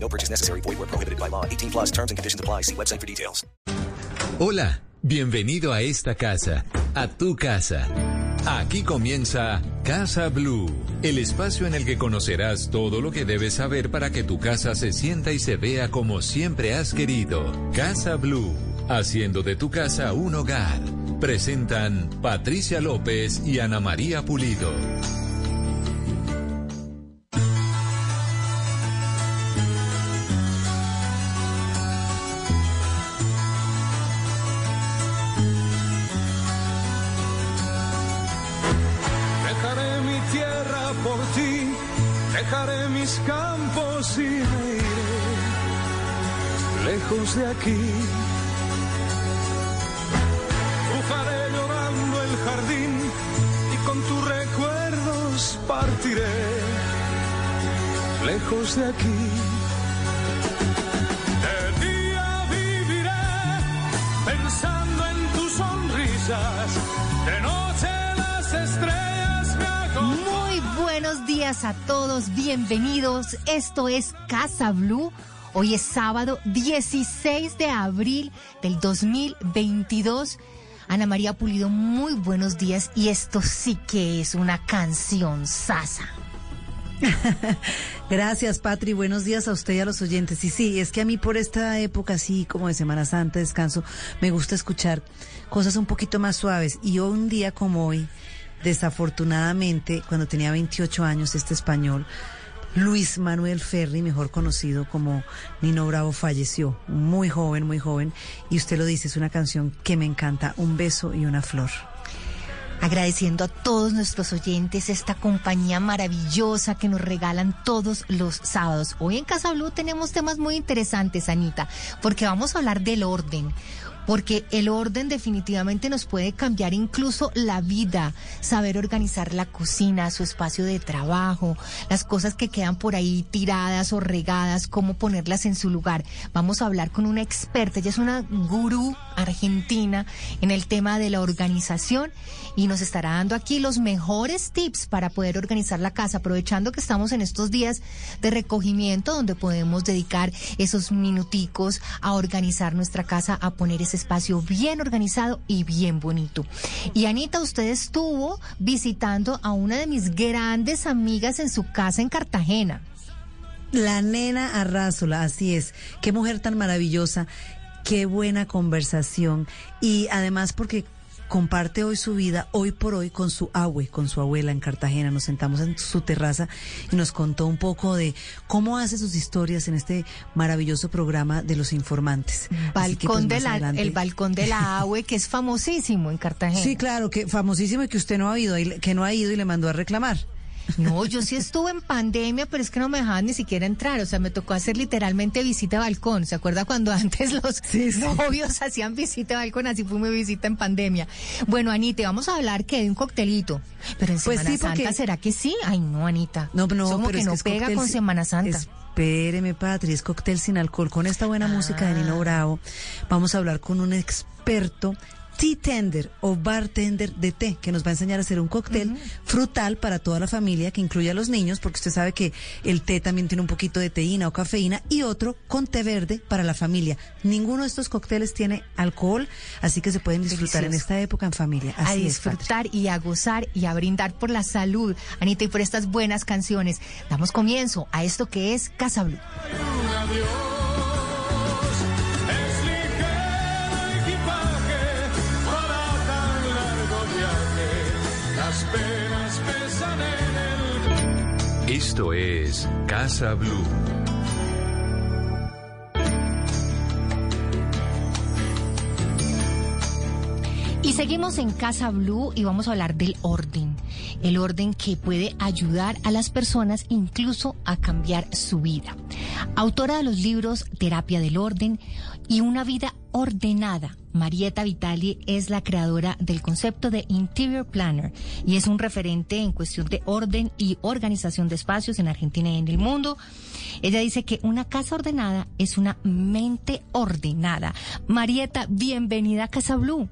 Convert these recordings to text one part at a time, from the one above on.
No purchase necessary. Void where prohibited by law. 18 plus terms and conditions apply. See website for details. Hola, bienvenido a esta casa, a tu casa. Aquí comienza Casa Blue, el espacio en el que conocerás todo lo que debes saber para que tu casa se sienta y se vea como siempre has querido. Casa Blue, haciendo de tu casa un hogar. Presentan Patricia López y Ana María Pulido. Lejos de aquí. Cruzaré llorando el jardín y con tus recuerdos partiré lejos de aquí. De día viviré pensando en tus sonrisas, de noche las estrellas me acompañan. Muy buenos días a todos, bienvenidos. Esto es Casa Blue. Hoy es sábado 16 de abril del 2022. Ana María Pulido, muy buenos días. Y esto sí que es una canción sasa. Gracias, Patri. Buenos días a usted y a los oyentes. Y sí, es que a mí por esta época, así como de Semana Santa, descanso, me gusta escuchar cosas un poquito más suaves. Y un día como hoy, desafortunadamente, cuando tenía 28 años, este español, Luis Manuel Ferri, mejor conocido como Nino Bravo, falleció. Muy joven, muy joven. Y usted lo dice, es una canción que me encanta. Un beso y una flor. Agradeciendo a todos nuestros oyentes esta compañía maravillosa que nos regalan todos los sábados. Hoy en Casa Blue tenemos temas muy interesantes, Anita, porque vamos a hablar del orden. Porque el orden definitivamente nos puede cambiar incluso la vida, saber organizar la cocina, su espacio de trabajo, las cosas que quedan por ahí tiradas o regadas, cómo ponerlas en su lugar. Vamos a hablar con una experta, ella es una gurú argentina en el tema de la organización y nos estará dando aquí los mejores tips para poder organizar la casa, aprovechando que estamos en estos días de recogimiento donde podemos dedicar esos minuticos a organizar nuestra casa, a poner ese espacio bien organizado y bien bonito. Y Anita, usted estuvo visitando a una de mis grandes amigas en su casa en Cartagena. La nena Arrázola, así es. Qué mujer tan maravillosa, qué buena conversación. Y además porque comparte hoy su vida, hoy por hoy, con su abue, con su abuela en Cartagena. Nos sentamos en su terraza y nos contó un poco de cómo hace sus historias en este maravilloso programa de los informantes. Que, pues, Balcón de la, adelante- el balcón de la AUE, que es famosísimo en Cartagena. Sí, claro, que famosísimo y que usted no ha ido, que no ha ido y le mandó a reclamar. No, yo sí estuve en pandemia, pero es que no me dejaban ni siquiera entrar. O sea, me tocó hacer literalmente visita a balcón. ¿Se acuerda cuando antes los Sí, sí. novios hacían visita a balcón? Así fue mi visita en pandemia. Bueno, Anita, vamos a hablar que de un coctelito. Pero en Pues Semana sí, porque- Santa, ¿será que sí? Ay, no, Anita. No, no, como pero que no es pega cóctel con Semana Santa. Espéreme, Patri, es cóctel sin alcohol. Con esta buena música de Nino Ah. Bravo, vamos a hablar con un experto tea tender o bartender de té que nos va a enseñar a hacer un cóctel frutal para toda la familia que incluye a los niños, porque usted sabe que el té también tiene un poquito de teína o cafeína y otro con té verde para la familia. Ninguno de estos cócteles tiene alcohol, así que se pueden disfrutar en esta época en familia. a Así es, Patri. disfrutar y a gozar y a brindar por la salud, Anita, y por estas buenas canciones. Damos comienzo a esto que es Casa Blue. Esto es Casa Blue. Seguimos en Casa Blue y vamos a hablar del orden. El orden que puede ayudar a las personas incluso a cambiar su vida. Autora de los libros Terapia del Orden y Una vida ordenada. Marieta Vitali es la creadora del concepto de Interior Planner y es un referente en cuestión de orden y organización de espacios en Argentina y en el mundo. Ella dice que una casa ordenada es una mente ordenada. Marieta, bienvenida a Casa Blue.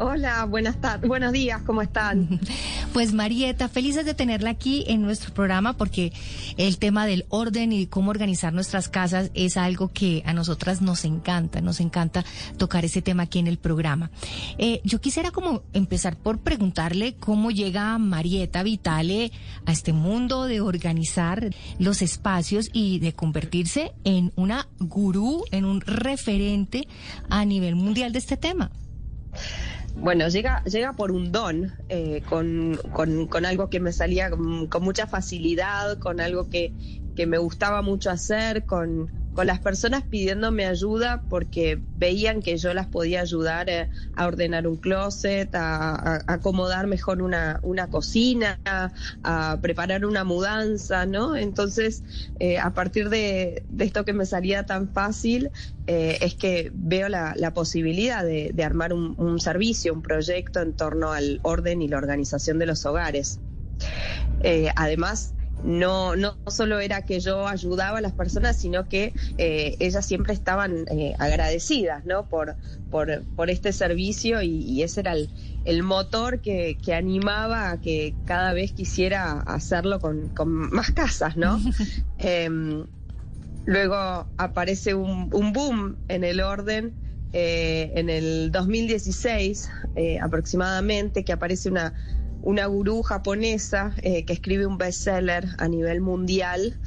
Hola, buenas tardes, buenos días, ¿cómo están? Pues Marieta, felices de tenerla aquí en nuestro programa porque el tema del orden y cómo organizar nuestras casas es algo que a nosotras nos encanta, nos encanta tocar ese tema aquí en el programa. Eh, yo quisiera como empezar por preguntarle cómo llega Marieta Vitale a este mundo de organizar los espacios y de convertirse en una gurú, en un referente a nivel mundial de este tema. Bueno, llega, llega por un don, eh, con, con, con, algo que me salía con, con mucha facilidad, con algo que, que me gustaba mucho hacer, con, con las personas pidiéndome ayuda porque veían que yo las podía ayudar eh, a ordenar un closet, a, acomodar mejor una, una cocina, a, preparar una mudanza, ¿no? Entonces, eh, a partir de, esto que me salía tan fácil, eh, es que veo la, la posibilidad de, de armar un, servicio, un proyecto en torno al orden y la organización de los hogares. Además, no, no solo era que yo ayudaba a las personas, sino que eh, ellas siempre estaban eh, agradecidas ¿no? por, por, por, este servicio y, y ese era el, el motor que, que, animaba a que cada vez quisiera hacerlo con, con más casas, ¿no? eh, luego aparece un, un, boom en el orden. Eh, en el 2016 eh, aproximadamente que aparece una una gurú japonesa eh, que escribe un bestseller a nivel mundial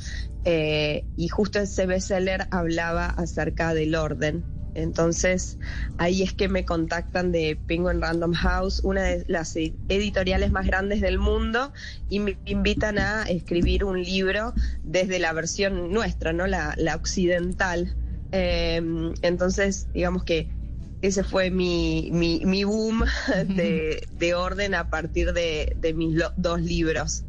eh, y justo ese bestseller hablaba acerca del orden. Entonces ahí es que me contactan de Penguin Random House, una de las editoriales más grandes del mundo, y me invitan a escribir un libro desde la versión nuestra, ¿no? La, occidental. Eh, entonces, digamos que ese fue mi, mi, mi boom de, de, orden a partir de, de mis lo, dos libros.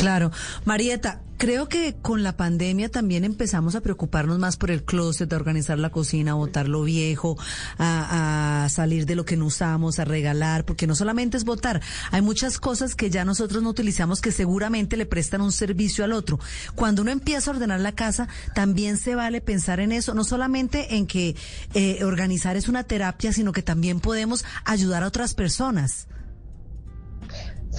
Claro. Marieta, creo que con la pandemia también empezamos a preocuparnos más por el closet, a organizar la cocina, a botar lo viejo, a, a, salir de lo que no usamos, a regalar, porque no solamente es botar, hay muchas cosas que ya nosotros no utilizamos que seguramente le prestan un servicio al otro. Cuando uno empieza a ordenar la casa, también se vale pensar en eso, no solamente en que eh, organizar es una terapia, sino que también podemos ayudar a otras personas.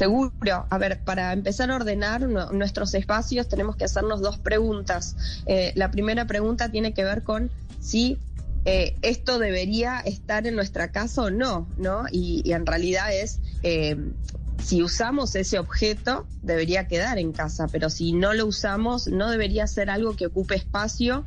Seguro. A ver, para empezar a ordenar nuestros espacios tenemos que hacernos dos preguntas. Eh, la primera pregunta tiene que ver con si eh, esto debería estar en nuestra casa o no, ¿no? Y, en realidad es, eh, si usamos ese objeto, debería quedar en casa, pero si no lo usamos, no debería ser algo que ocupe espacio,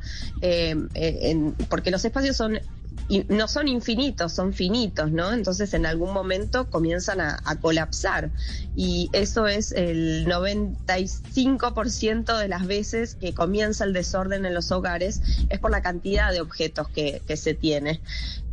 porque los espacios son y no son infinitos, son finitos, ¿no? Entonces en algún momento comienzan a, colapsar y eso es el 95% de las veces que comienza el desorden en los hogares es por la cantidad de objetos que, que se tiene.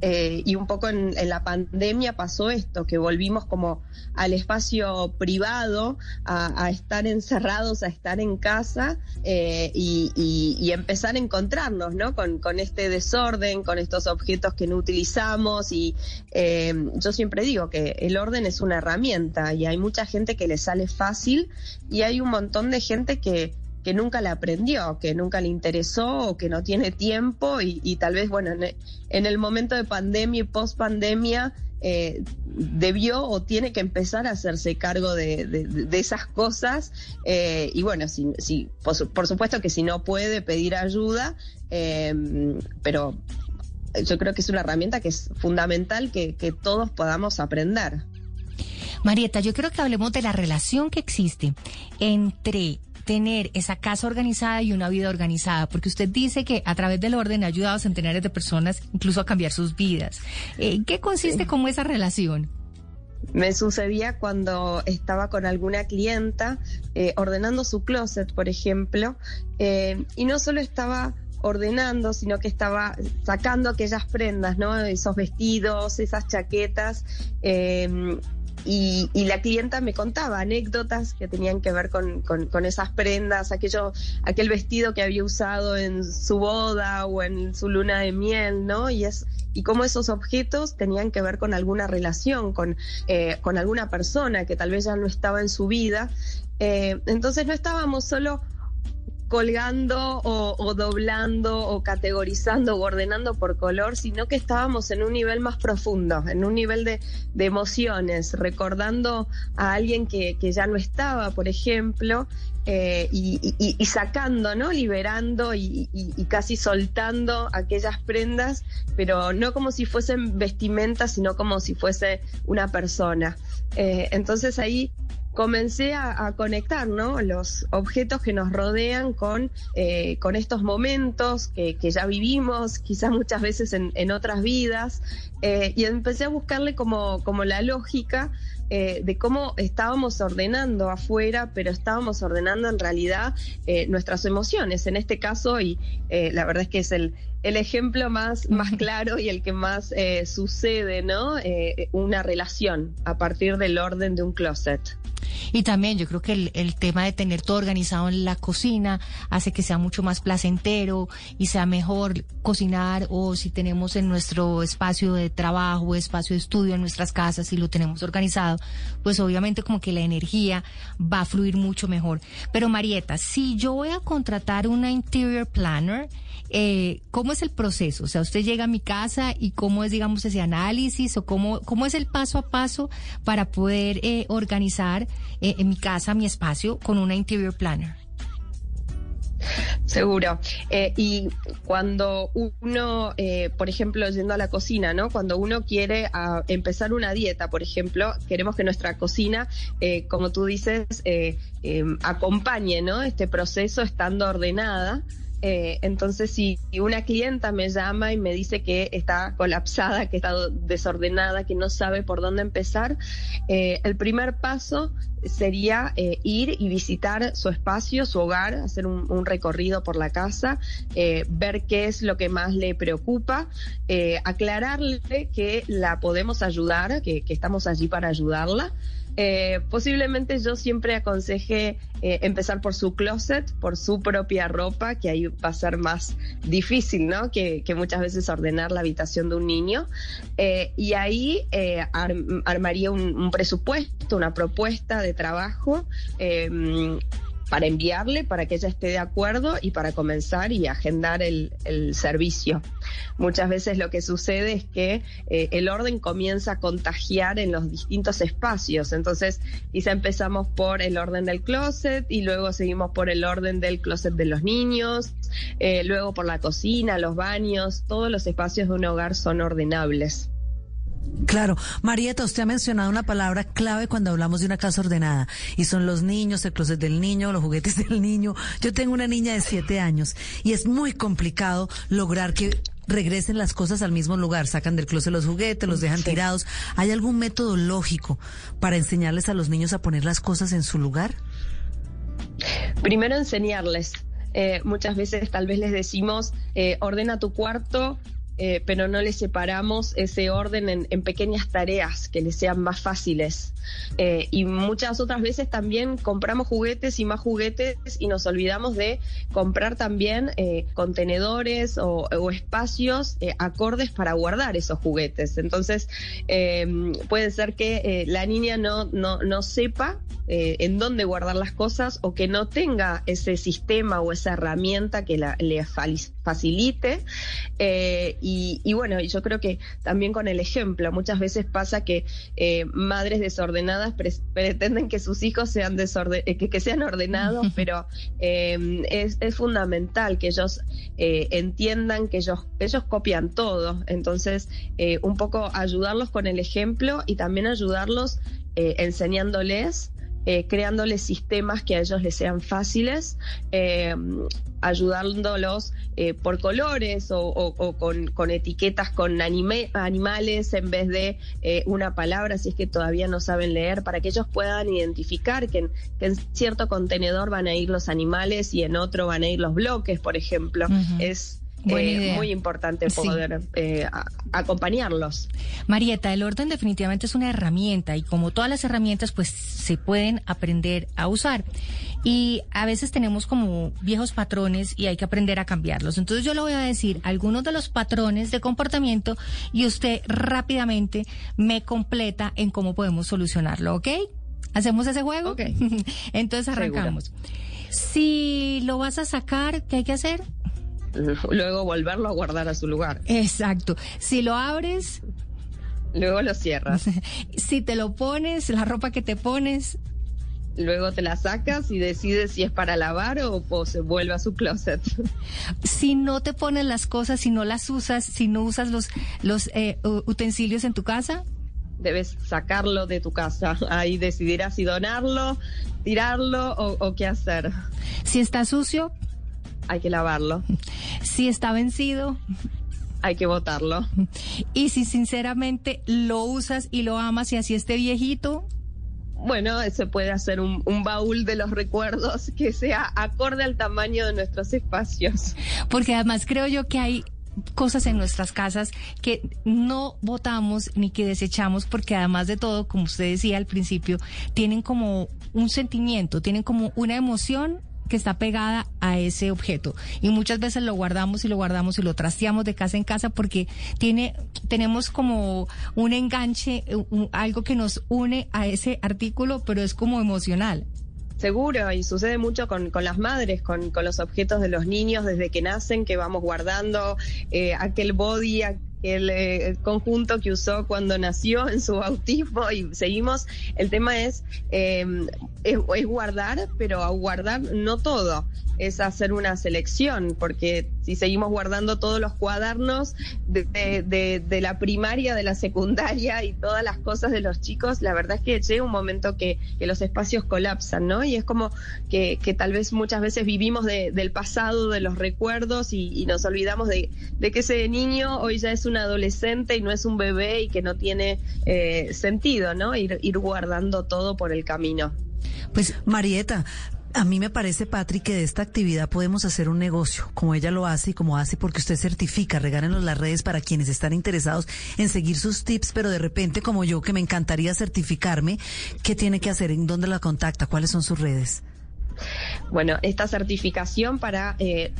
Eh, y un poco en, la pandemia pasó esto, que volvimos como al espacio privado, a, estar encerrados, a estar en casa eh, y, empezar a encontrarnos, ¿no? Con, con, este desorden, con estos objetos que no utilizamos y eh, yo siempre digo que el orden es una herramienta y hay mucha gente que le sale fácil y hay un montón de gente que que nunca le aprendió, que nunca le interesó o que no tiene tiempo y, tal vez, bueno, en, en, el momento de pandemia y post pandemia eh, debió o tiene que empezar a hacerse cargo de, de, esas cosas eh, y bueno, si, por, supuesto que si no puede pedir ayuda, eh, pero yo creo que es una herramienta que es fundamental que todos podamos aprender. Marieta, yo creo que hablemos de la relación que existe entre tener esa casa organizada y una vida organizada, porque usted dice que a través del orden ha ayudado a centenares de personas incluso a cambiar sus vidas. Eh, ¿Qué consiste sí. como esa relación? Me sucedía cuando estaba con alguna clienta eh, ordenando su closet, por ejemplo, eh, y no solo estaba ordenando, sino que estaba sacando aquellas prendas, ¿no? Esos vestidos, esas chaquetas. eh, y, y la clienta me contaba anécdotas que tenían que ver con, con- esas prendas, aquello, aquel vestido que había usado en su boda o en su luna de miel, ¿no? Y es y cómo esos objetos tenían que ver con alguna relación, con, eh, con alguna persona que tal vez ya no estaba en su vida. Eh, entonces no estábamos solo colgando o, doblando o categorizando o ordenando por color, sino que estábamos en un nivel más profundo, en un nivel de, emociones, recordando a alguien que, ya no estaba, por ejemplo, eh, y, sacando, ¿no? Liberando y casi soltando aquellas prendas, pero no como si fuesen vestimentas, sino como si fuese una persona. Eh, entonces ahí comencé a, a conectar ¿no? los objetos que nos rodean con, eh, con estos momentos que, que ya vivimos, quizás muchas veces en, en otras vidas, eh, y empecé a buscarle como, como la lógica eh, de cómo estábamos ordenando afuera, pero estábamos ordenando en realidad eh, nuestras emociones. En este caso, y la verdad es que es el, el ejemplo más, más claro y el que más eh, sucede, ¿no? Una relación a partir del orden de un closet. Y también yo creo que el, el tema de tener todo organizado en la cocina hace que sea mucho más placentero y sea mejor cocinar o si tenemos en nuestro espacio de trabajo, espacio de estudio en nuestras casas y lo tenemos organizado, pues obviamente como que la energía va a fluir mucho mejor. Pero Marieta, si yo voy a contratar una interior planner, eh, ¿cómo es el proceso? O sea, usted llega a mi casa y cómo es, digamos, ese análisis o cómo, cómo es el paso a paso para poder eh, organizar eh, en mi casa, mi espacio, con una interior planner. Seguro. Eh, y cuando uno, eh, por ejemplo, yendo a la cocina, ¿no? Cuando uno quiere ah, empezar una dieta, por ejemplo, queremos que nuestra cocina, eh, como tú dices, eh, eh, acompañe, ¿no? Este proceso estando ordenada. Eh, entonces, si una clienta me llama y me dice que está colapsada, que está desordenada, que no sabe por dónde empezar, eh, el primer paso sería eh, ir y visitar su espacio, su hogar, hacer un, recorrido por la casa, eh, ver qué es lo que más le preocupa, aclararle que la podemos ayudar, que estamos allí para ayudarla. Eh, posiblemente yo siempre aconseje eh, empezar por su closet, por su propia ropa, que ahí va a ser más difícil, ¿no? Que, muchas veces ordenar la habitación de un niño. Eh, y ahí eh, ar- armaría un, un presupuesto, una propuesta de trabajo. Para enviarle, para que ella esté de acuerdo y para comenzar y agendar el, el servicio. Muchas veces lo que sucede es que eh, el orden comienza a contagiar en los distintos espacios. Entonces, quizá empezamos por el orden del closet y luego seguimos por el orden del closet de los niños, eh, luego por la cocina, los baños, todos los espacios de un hogar son ordenables. Claro, Marieta, usted ha mencionado una palabra clave cuando hablamos de una casa ordenada y son los niños, el closet del niño, los juguetes del niño. Yo tengo una niña de siete años y es muy complicado lograr que regresen las cosas al mismo lugar, sacan del closet los juguetes, los dejan Sí. tirados. ¿Hay algún método lógico para enseñarles a los niños a poner las cosas en su lugar? Primero enseñarles. Eh, muchas veces tal vez les decimos, eh, ordena tu cuarto, eh, pero no les separamos ese orden en, pequeñas tareas que les sean más fáciles. Eh, y muchas otras veces también compramos juguetes y más juguetes y nos olvidamos de comprar también eh, contenedores o, espacios eh, acordes para guardar esos juguetes. Entonces, puede ser que la niña no, no, no sepa en dónde guardar las cosas o que no tenga ese sistema o esa herramienta que la, le facilite. Eh, y, y bueno, yo creo que también con el ejemplo, muchas veces pasa que eh, madres desordenadas pre- pretenden que sus hijos sean, desorde- eh, que, que sean ordenados, pero eh, es, es fundamental que ellos eh, entiendan que ellos, ellos copian todo. Entonces, eh, un poco ayudarlos con el ejemplo y también ayudarlos eh, enseñándoles eh, creándoles sistemas que a ellos les sean fáciles, eh, ayudándolos eh, por colores o, o- o con, con etiquetas con anime- animales en vez de eh, una palabra, si es que todavía no saben leer, para que ellos puedan identificar que en, que en cierto contenedor van a ir los animales y en otro van a ir los bloques, por ejemplo. Es eh, muy importante Sí. poder eh, a- acompañarlos. Marieta, el orden definitivamente es una herramienta y como todas las herramientas, pues se pueden aprender a usar. Y a veces tenemos como viejos patrones y hay que aprender a cambiarlos. Entonces yo le voy a decir algunos de los patrones de comportamiento y usted rápidamente me completa en cómo podemos solucionarlo, ¿ok? ¿Hacemos ese juego? Ok. Entonces arrancamos. Si lo vas a sacar, ¿qué hay que hacer? Luego volverlo a guardar a su lugar. Exacto. Si lo abres, Luego lo cierras. si te lo pones, la ropa que te pones, Luego te la sacas y decides si es para lavar o, o se vuelve a su closet. si no te pones las cosas, si no las usas, si no usas los, los eh, utensilios en tu casa, Debes sacarlo de tu casa. Ahí decidirás si donarlo, tirarlo o, o qué hacer. si está sucio, Hay que lavarlo. Si está vencido Hay que botarlo. y si sinceramente lo usas y lo amas y así esté viejito, Bueno, se puede hacer un, un baúl de los recuerdos que sea acorde al tamaño de nuestros espacios. porque además creo yo que hay cosas en nuestras casas que no votamos ni que desechamos porque además de todo, como usted decía al principio, tienen como un sentimiento, tienen como una emoción que está pegada a ese objeto. Y muchas veces lo guardamos y lo guardamos y lo trasteamos de casa en casa porque tiene tenemos como un enganche un- algo que nos une a ese artículo pero es como emocional. Seguro, y sucede mucho con, con las madres, con, con los objetos de los niños desde que nacen, que vamos guardando eh, aquel body, eh, conjunto que usó cuando nació en su bautismo y seguimos. El tema es, eh, es, es guardar, pero a guardar no todo, es hacer una selección, porque si seguimos guardando todos los cuadernos de, la primaria, de la secundaria y todas las cosas de los chicos, la verdad es que llega un momento que, los espacios colapsan, ¿no? Y es como que, que tal vez muchas veces vivimos de- del pasado, de los recuerdos y, nos olvidamos de, de que ese niño hoy ya es un adolescente y no es un bebé y que no tiene eh, sentido, ¿no? Ir, ir guardando todo por el camino. Pues Marieta, a mí me parece, Patrick, que de esta actividad podemos hacer un negocio, como ella lo hace y como hace porque usted certifica, regálenos las redes para quienes están interesados en seguir sus tips, pero de repente como yo que me encantaría certificarme, ¿qué tiene que hacer? ¿En dónde la contacta? ¿Cuáles son sus redes? Bueno, esta certificación para eh,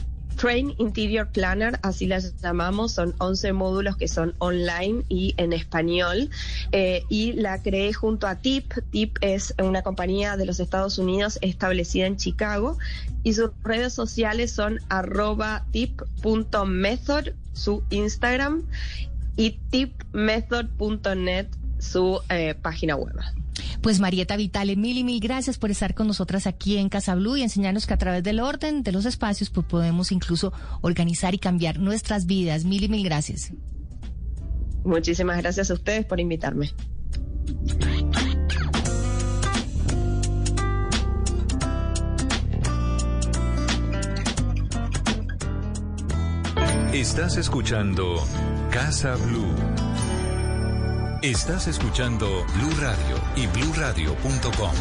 Train Interior Planner, así la llamamos, son 11 módulos que son online y en español. eh, y la creé junto a TIP. TIP es una compañía de los Estados Unidos establecida en Chicago y sus redes sociales son arroba tip.method, su Instagram, y tipmethod.net, su eh, página web. Pues Marieta Vitale, mil y mil gracias por estar con nosotras aquí en Casa Blue y enseñarnos que a través del orden de los espacios pues podemos incluso organizar y cambiar nuestras vidas. Mil y mil gracias. Muchísimas gracias a ustedes por invitarme. Estás escuchando Casa Blue. Estás escuchando Blue Radio y bluradio.com.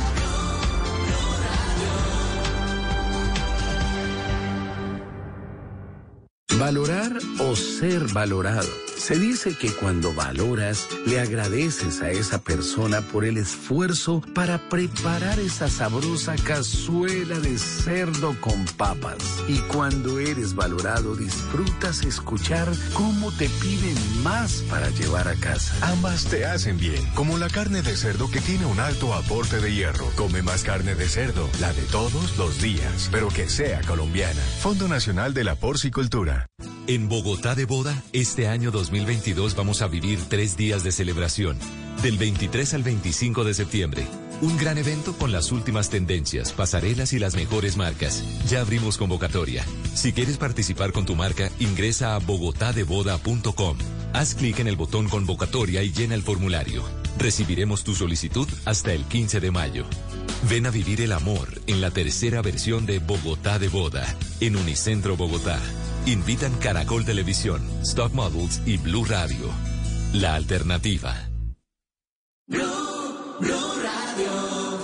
Valorar o ser valorado. Se dice que cuando valoras, le agradeces a esa persona por el esfuerzo para preparar esa sabrosa cazuela de cerdo con papas. Y cuando eres valorado, disfrutas escuchar cómo te piden más para llevar a casa. Ambas te hacen bien, como la carne de cerdo que tiene un alto aporte de hierro. Come más carne de cerdo, la de todos los días, pero que sea colombiana. Fondo Nacional de la Porcicultura. En Bogotá de Boda, este año 2022 vamos a vivir tres días de celebración. Del 23 al 25 de septiembre. Un gran evento con las últimas tendencias, pasarelas y las mejores marcas. Ya abrimos convocatoria. Si quieres participar con tu marca, ingresa a bogotadeboda.com. Haz clic en el botón convocatoria y llena el formulario. Recibiremos tu solicitud hasta el 15 de mayo. Ven a vivir el amor en la tercera versión de Bogotá de Boda, en Unicentro Bogotá. Invitan Caracol Televisión, Stock Models y Blue Radio. La alternativa.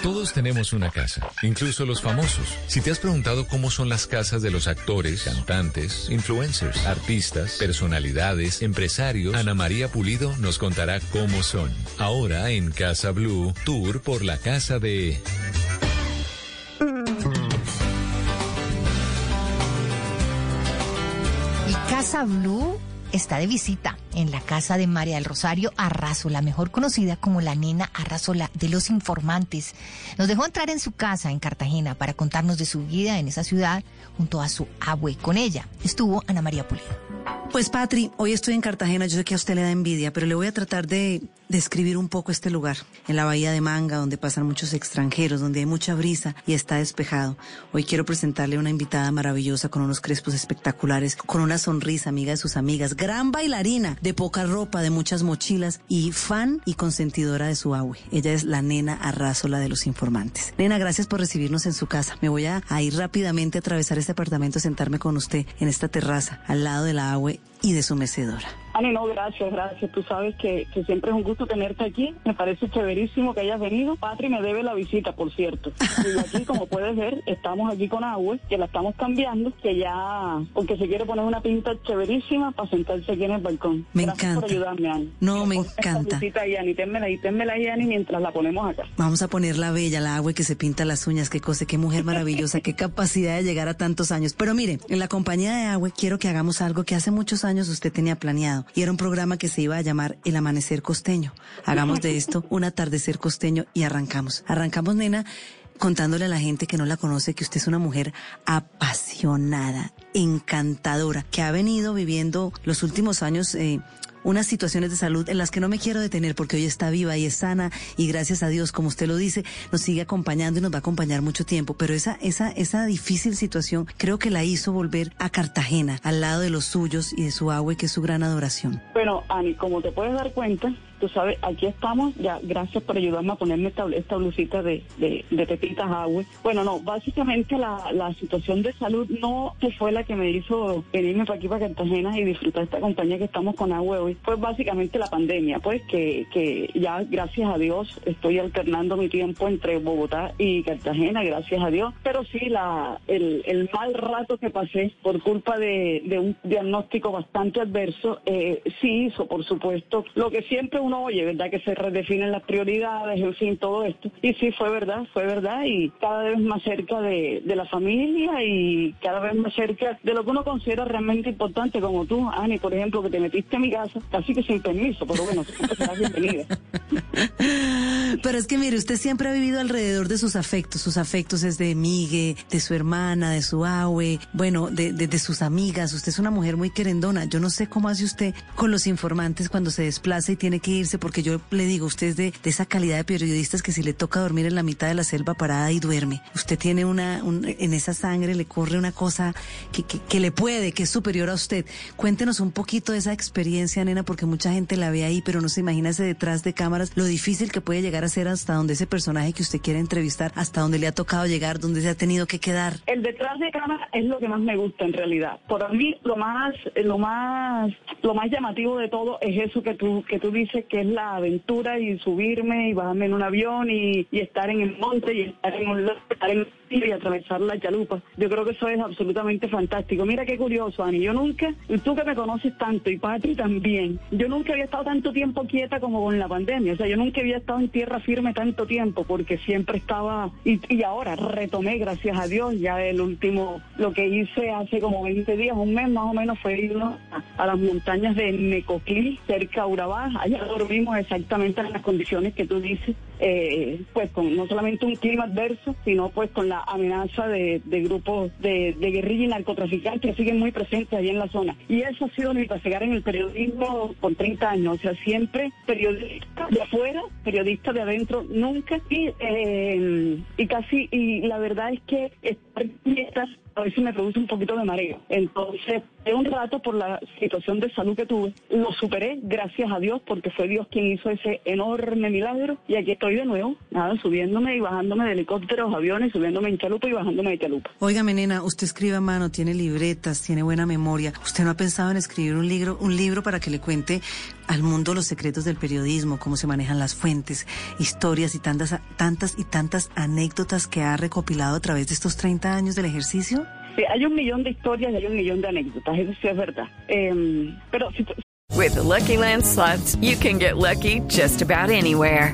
Todos tenemos una casa, incluso los famosos. Si te has preguntado cómo son las casas de los actores, cantantes, influencers, artistas, personalidades, empresarios, Ana María Pulido nos contará cómo son. Ahora en Casa Blue, tour por la casa de... Casa Blue está de visita en la casa de María del Rosario Arrazola, mejor conocida como la nena Arrazola de los informantes. Nos dejó entrar en su casa en Cartagena para contarnos de su vida en esa ciudad junto a su abue. Con ella estuvo Ana María Pulido. Pues Patri, hoy estoy en Cartagena, yo sé que a usted le da envidia, pero le voy a tratar de describir un poco este lugar, en la bahía de Manga, donde pasan muchos extranjeros, donde hay mucha brisa y está despejado. Hoy quiero presentarle a una invitada maravillosa con unos crespos espectaculares, con una sonrisa amiga de sus amigas, gran bailarina, de poca ropa, de muchas mochilas y fan y consentidora de su abue. Ella es la nena Arrazola de los informantes. Nena, gracias por recibirnos en su casa. Me voy a, a ir rápidamente a atravesar este apartamento, sentarme con usted en esta terraza, al lado de la abue y de su mecedora. Ani, no, gracias, gracias. Tú sabes que, que, siempre es un gusto tenerte aquí. Me parece chéverísimo que hayas venido. Patri me debe la visita, por cierto. Y aquí, como puedes ver, estamos aquí con agua, que la estamos cambiando, que ya, porque se quiere poner una pinta chéverísima para sentarse aquí en el balcón. Me gracias encanta. por ayudarme, Ani. No, me encanta. visita ahí, Ani, ténmela ahí, ténmela ahí, Ani, mientras la ponemos acá. Vamos a poner la bella, la agua que se pinta las uñas, qué cosa, qué mujer maravillosa, qué capacidad de llegar a tantos años. Pero mire, en la compañía de agua quiero que hagamos algo que hace muchos años usted tenía planeado y era un programa que se iba a llamar El Amanecer Costeño. Hagamos de esto un atardecer costeño y arrancamos. Arrancamos, nena, contándole a la gente que no la conoce que usted es una mujer apasionada, encantadora, que ha venido viviendo los últimos años eh, unas situaciones de salud en las que no me quiero detener porque hoy está viva y es sana y gracias a Dios, como usted lo dice, nos sigue acompañando y nos va a acompañar mucho tiempo. Pero esa, esa, esa difícil situación creo que la hizo volver a Cartagena, al lado de los suyos y de su agua, que es su gran adoración. Bueno, Ani, como te puedes dar cuenta, tú sabes, aquí estamos, ya, gracias por ayudarme a ponerme esta, esta blusita de, de, de pepitas agua. Bueno, no, básicamente la, la situación de salud no fue la que me hizo venirme para aquí, para Cartagena y disfrutar esta compañía que estamos con agua hoy. Fue básicamente la pandemia, pues, que, que ya, gracias a Dios, estoy alternando mi tiempo entre Bogotá y Cartagena, gracias a Dios. Pero sí, la, el, el mal rato que pasé por culpa de, de un diagnóstico bastante adverso, eh, sí hizo, por supuesto, lo que siempre uno oye, ¿verdad? Que se redefinen las prioridades, en fin, todo esto. Y sí, fue verdad, fue verdad, y cada vez más cerca de, de la familia y cada vez más cerca de lo que uno considera realmente importante, como tú, Ani, por ejemplo, que te metiste a mi casa, casi que sin permiso, pero bueno, bienvenida. Pero es que mire, usted siempre ha vivido alrededor de sus afectos. Sus afectos es de Migue, de su hermana, de su abue, bueno, de, de, de, sus amigas. Usted es una mujer muy querendona. Yo no sé cómo hace usted con los informantes cuando se desplaza y tiene que irse, porque yo le digo, usted es de, de esa calidad de periodistas que si le toca dormir en la mitad de la selva parada y duerme. Usted tiene una, un, en esa sangre le corre una cosa que, que, que le puede, que es superior a usted. Cuéntenos un poquito de esa experiencia, nena, porque mucha gente la ve ahí, pero no se imagina ese detrás de cámaras, lo difícil que puede llegar a ser hasta donde ese personaje que usted quiere entrevistar, hasta donde le ha tocado llegar, donde se ha tenido que quedar. El detrás de cámara es lo que más me gusta en realidad. Por mí lo más, lo más, lo más llamativo de todo es eso que tú, que tú dices que es la aventura y subirme y bajarme en un avión y, y estar en el monte y estar en un estar en y atravesar la chalupa. Yo creo que eso es absolutamente fantástico. Mira qué curioso, Ani. Yo nunca, y tú que me conoces tanto, y Patri también, yo nunca había estado tanto tiempo quieta como con la pandemia. O sea, yo nunca había estado en tierra firme tanto tiempo porque siempre estaba, y, ahora retomé, gracias a Dios, ya el último, lo que hice hace como 20 días, un mes más o menos, fue irnos a, las montañas de Necoclí, cerca de Urabá. Allá dormimos exactamente en las condiciones que tú dices, eh, pues con no solamente un clima adverso, sino pues con la amenaza de, grupos de, de, guerrilla y narcotraficantes que siguen muy presentes allí en la zona. Y eso ha sido mi pasear en el periodismo por 30 años, o sea, siempre periodista de afuera, periodista de adentro, nunca. Y, eh, y casi, y la verdad es que estar a veces me produce un poquito de mareo. Entonces, de un rato por la situación de salud que tuve, lo superé, gracias a Dios, porque fue Dios quien hizo ese enorme milagro y aquí estoy de nuevo, nada, subiéndome y bajándome de helicópteros, aviones, subiéndome en chalupa y bajándome de chalupa. Óigame, nena, usted escribe a mano, tiene libretas, tiene buena memoria. ¿Usted no ha pensado en escribir un libro, un libro para que le cuente al mundo los secretos del periodismo, cómo se manejan las fuentes, historias y tantas, tantas y tantas anécdotas que ha recopilado a través de estos 30 años del ejercicio? Sí, hay un millón de historias y hay un millón de anécdotas, eso sí es verdad. Eh, pero si, With the Lucky Land slots, you can get lucky just about anywhere.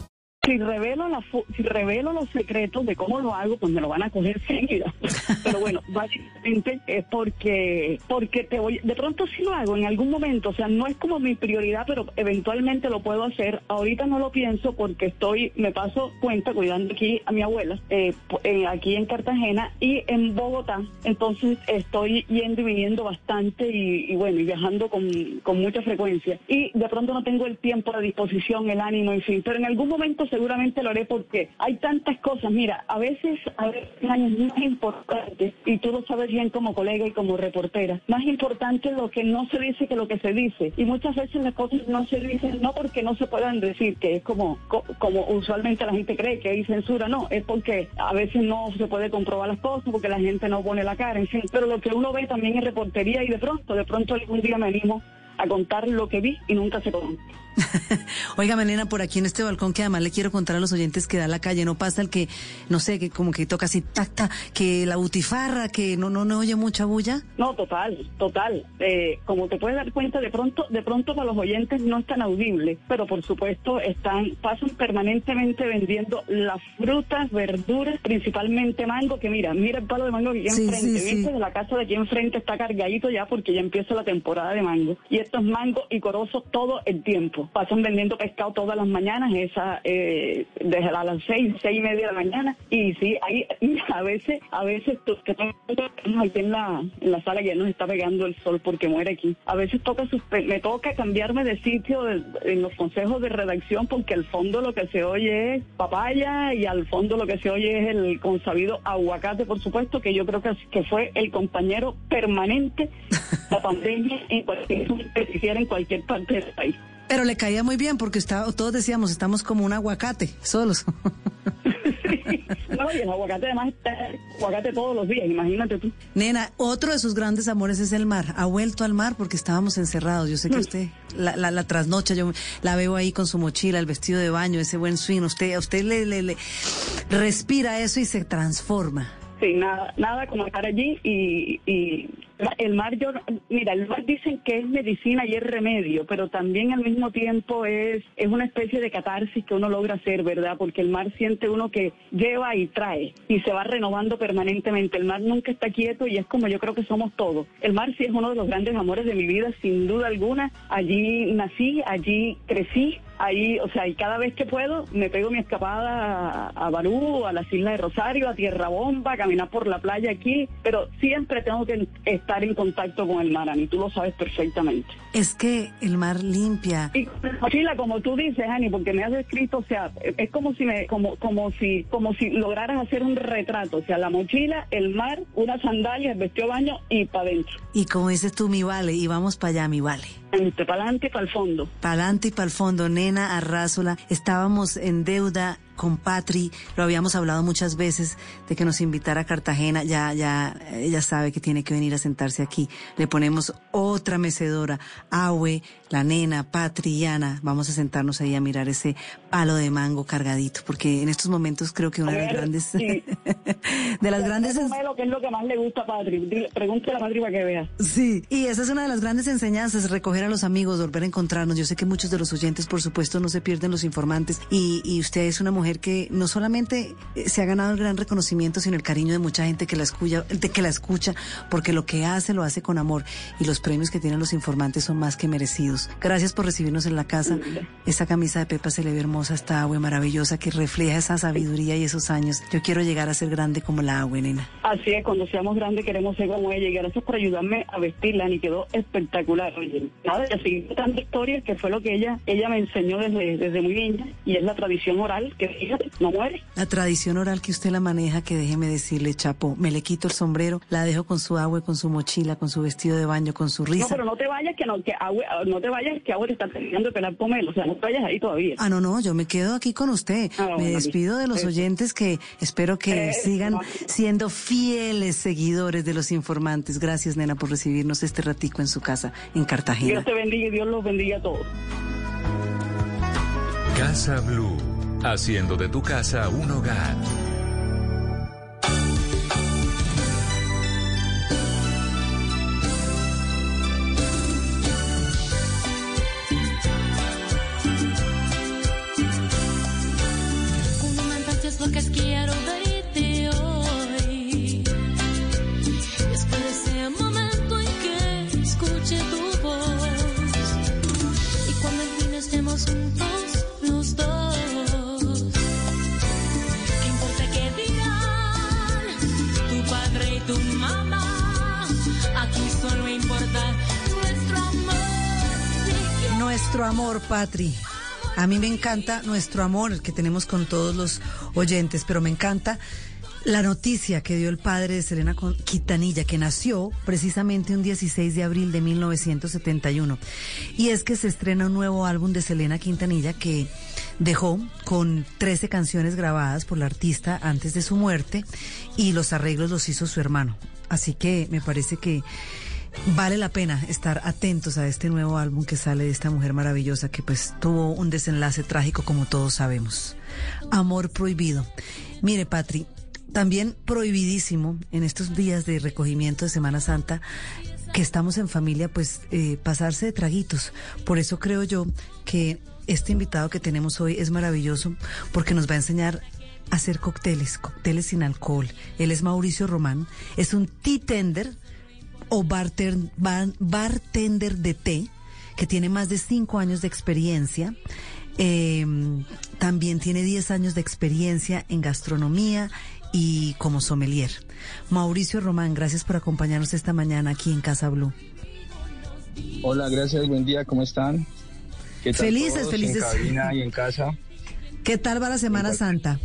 Si revelo, la, si revelo los secretos de cómo lo hago, pues me lo van a coger seguida. Pero bueno, básicamente es porque, porque te voy, de pronto sí lo hago en algún momento, o sea, no es como mi prioridad, pero eventualmente lo puedo hacer. Ahorita no lo pienso porque estoy, me paso cuenta cuidando aquí a mi abuela, eh, eh, aquí en Cartagena y en Bogotá. Entonces estoy yendo y viniendo bastante y, y bueno, y viajando con, con mucha frecuencia. Y de pronto no tengo el tiempo, la disposición, el ánimo, en fin. Pero en algún momento seguramente lo haré porque hay tantas cosas. Mira, a veces, a veces es más importante, y tú lo sabes bien como colega y como reportera, más importante lo que no se dice que lo que se dice. Y muchas veces las cosas no se dicen no porque no se puedan decir, que es como, co- como usualmente la gente cree que hay censura, no, es porque a veces no se puede comprobar las cosas, porque la gente no pone la cara, en fin. Pero lo que uno ve también en reportería y de pronto, de pronto algún día me animo a contar lo que vi y nunca se contó. Oiga, Melena, por aquí en este balcón que además le quiero contar a los oyentes que da la calle, no pasa el que, no sé, que como que toca así, tac, tac, que la butifarra, que no, no, no oye mucha bulla. No, total, total. Eh, como te puedes dar cuenta, de pronto, de pronto para los oyentes no es tan audible, pero por supuesto están, pasan permanentemente vendiendo las frutas, verduras, principalmente mango, que mira, mira el palo de mango que aquí Sí, enfrente, sí. De la casa de aquí enfrente está cargadito ya porque ya empieza la temporada de mango. Y esto es mango y corozo todo el tiempo. Pasan vendiendo pescado todas las mañanas, esa, eh, desde a las seis, seis y media de la mañana. Y sí, ahí a veces, a veces que aquí en la, en la sala ya nos está pegando el sol porque muere aquí. A veces toca me toca cambiarme de sitio de- en los consejos de redacción porque al fondo lo que se oye es papaya y al fondo lo que se oye es el consabido aguacate, por supuesto, que yo creo que, que fue el compañero permanente la pandemia en cualquier en cualquier parte del país. Pero le caía muy bien porque está, todos decíamos, estamos como un aguacate, solos. No, y el aguacate además está aguacate todos los días, imagínate tú. Nena, otro de sus grandes amores es el mar. Ha vuelto al mar porque estábamos encerrados. Yo sé que usted la, la, la trasnocha, yo la veo ahí con su mochila, el vestido de baño, ese buen swing. Usted, usted le, le, le respira eso y se transforma. Sí, nada, nada como estar allí y, y el mar, yo, mira, el mar dicen que es medicina y es remedio, pero también al mismo tiempo es, es una especie de catarsis que uno logra hacer, ¿verdad? Porque el mar siente uno que lleva y trae y se va renovando permanentemente. El mar nunca está quieto y es como yo creo que somos todos. El mar sí es uno de los grandes amores de mi vida, sin duda alguna. Allí nací, allí crecí, ahí, o sea, y cada vez que puedo me pego mi escapada a, Barú, a las Islas de Rosario, a Tierra Bomba, a caminar por la playa aquí, pero siempre tengo que estar en contacto con el mar, Ani, tú lo sabes perfectamente. Es que el mar limpia. Y con la mochila, como tú dices, Ani, porque me has descrito, o sea, es como si me, como, como si, como si lograras hacer un retrato, o sea, la mochila, el mar, unas sandalias, el vestido de baño y para adentro. Y como dices tú, mi vale, y vamos para allá, mi vale. Para adelante y para el fondo. Para adelante y para el fondo, nena Arrázola. Estábamos en deuda con Patri, lo habíamos hablado muchas veces de que nos invitara a Cartagena, ya, ya, ella sabe que tiene que venir a sentarse aquí. Le ponemos otra mecedora, Awe, la nena, Patri y Ana, vamos a sentarnos ahí a mirar ese palo de mango cargadito, porque en estos momentos creo que una de las grandes, Sí. de las grandes lo que es lo que más le gusta a Patri. Pregúntale a Patri para que vea. Sí, y esa es una de las grandes enseñanzas, recoger a los amigos, volver a encontrarnos. Yo sé que muchos de los oyentes, por supuesto, no se pierden los informantes y, y usted es una mujer que no solamente eh, se ha ganado el gran reconocimiento, sino el cariño de mucha gente que la escucha, que la escucha, porque lo que hace lo hace con amor y los premios que tienen los informantes son más que merecidos. Todos. Gracias por recibirnos en la casa. Esa camisa de Pepa se le ve hermosa, esta agua maravillosa que refleja esa sabiduría y esos años. Yo quiero llegar a ser grande como la agua, nena. Así es, cuando seamos grandes queremos ser como ella. Y gracias por ayudarme a vestirla, y quedó espectacular. Oye, nada, de seguir contando historias, que fue lo que ella ella me enseñó desde, desde muy niña, y es la tradición oral, que fíjate, no muere. La tradición oral que usted la maneja, que déjeme decirle, Chapo, me le quito el sombrero, la dejo con su agua, con su mochila, con su vestido de baño, con su risa. No, pero no te vayas, que no, que agua, no te vayas, que te está terminando de pelar pomelo, o sea, no te vayas ahí todavía. Ah, no, no, yo me quedo aquí con usted. Ah, me bueno, despido de los oyentes que espero que Eso. sigan siendo fieles seguidores de los informantes. Gracias, nena, por recibirnos este ratico en su casa en Cartagena. Dios te bendiga y Dios los bendiga a todos. Casa Blue, haciendo de tu casa un hogar. Amor, Patri. A mí me encanta nuestro amor, que tenemos con todos los oyentes, pero me encanta la noticia que dio el padre de Selena Quintanilla, que nació precisamente un 16 de abril de 1971. Y es que se estrena un nuevo álbum de Selena Quintanilla que dejó con 13 canciones grabadas por la artista antes de su muerte y los arreglos los hizo su hermano. Así que me parece que Vale la pena estar atentos a este nuevo álbum que sale de esta mujer maravillosa que pues tuvo un desenlace trágico como todos sabemos. Amor prohibido. Mire, Patri, también prohibidísimo en estos días de recogimiento de Semana Santa que estamos en familia, pues eh, pasarse de traguitos. Por eso creo yo que este invitado que tenemos hoy es maravilloso porque nos va a enseñar a hacer cócteles, cócteles sin alcohol. Él es Mauricio Román, es un tea tender o barter- bar- bartender de té, que tiene más de cinco años de experiencia. Eh, también tiene 10 años de experiencia en gastronomía y como sommelier. Mauricio Román, gracias por acompañarnos esta mañana aquí en Casa Blue. Hola, gracias, buen día, ¿cómo están? ¿Qué tal Felices, todos felices. En cabina y en casa. ¿Qué tal va la Semana Santa?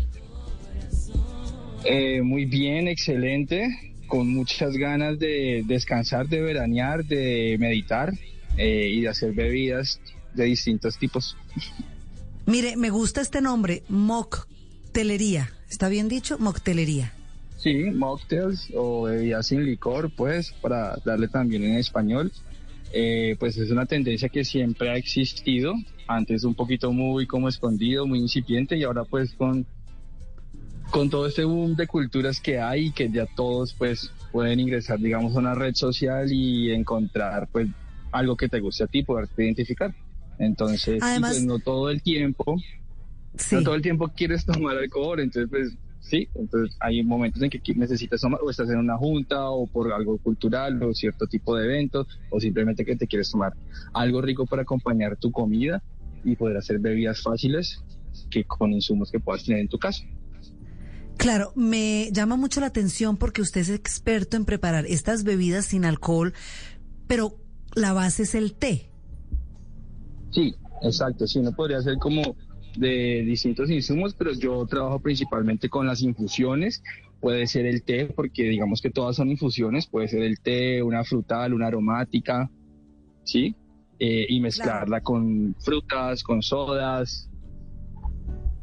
Eh, muy bien, excelente, con muchas ganas de descansar, de veranear, de meditar eh, y de hacer bebidas de distintos tipos. Mire, me gusta este nombre, moctelería. ¿Está bien dicho? Moctelería. Sí, mocktails o bebidas sin licor, pues, para darle también en español. Eh, pues es una tendencia que siempre ha existido, antes un poquito muy como escondido, muy incipiente y ahora pues con, con todo este boom de culturas que hay que ya todos pues pueden ingresar digamos a una red social y encontrar pues algo que te guste a ti, poderte identificar. Entonces, Además- pues, no todo el tiempo, no todo el tiempo quieres tomar alcohol, entonces pues sí, entonces hay momentos en que necesitas tomar o estás en una junta o por algo cultural o cierto tipo de eventos o simplemente que te quieres tomar algo rico para acompañar tu comida y poder hacer bebidas fáciles que con insumos que puedas tener en tu casa. Claro, me llama mucho la atención porque usted es experto en preparar estas bebidas sin alcohol, pero la base es el té. Sí, exacto. Sí, uno podría hacer como de distintos insumos, pero yo trabajo principalmente con las infusiones. Puede ser el té, porque digamos que todas son infusiones. Puede ser el té, una frutal, una aromática, ¿sí? Eh, y mezclarla con frutas, con sodas.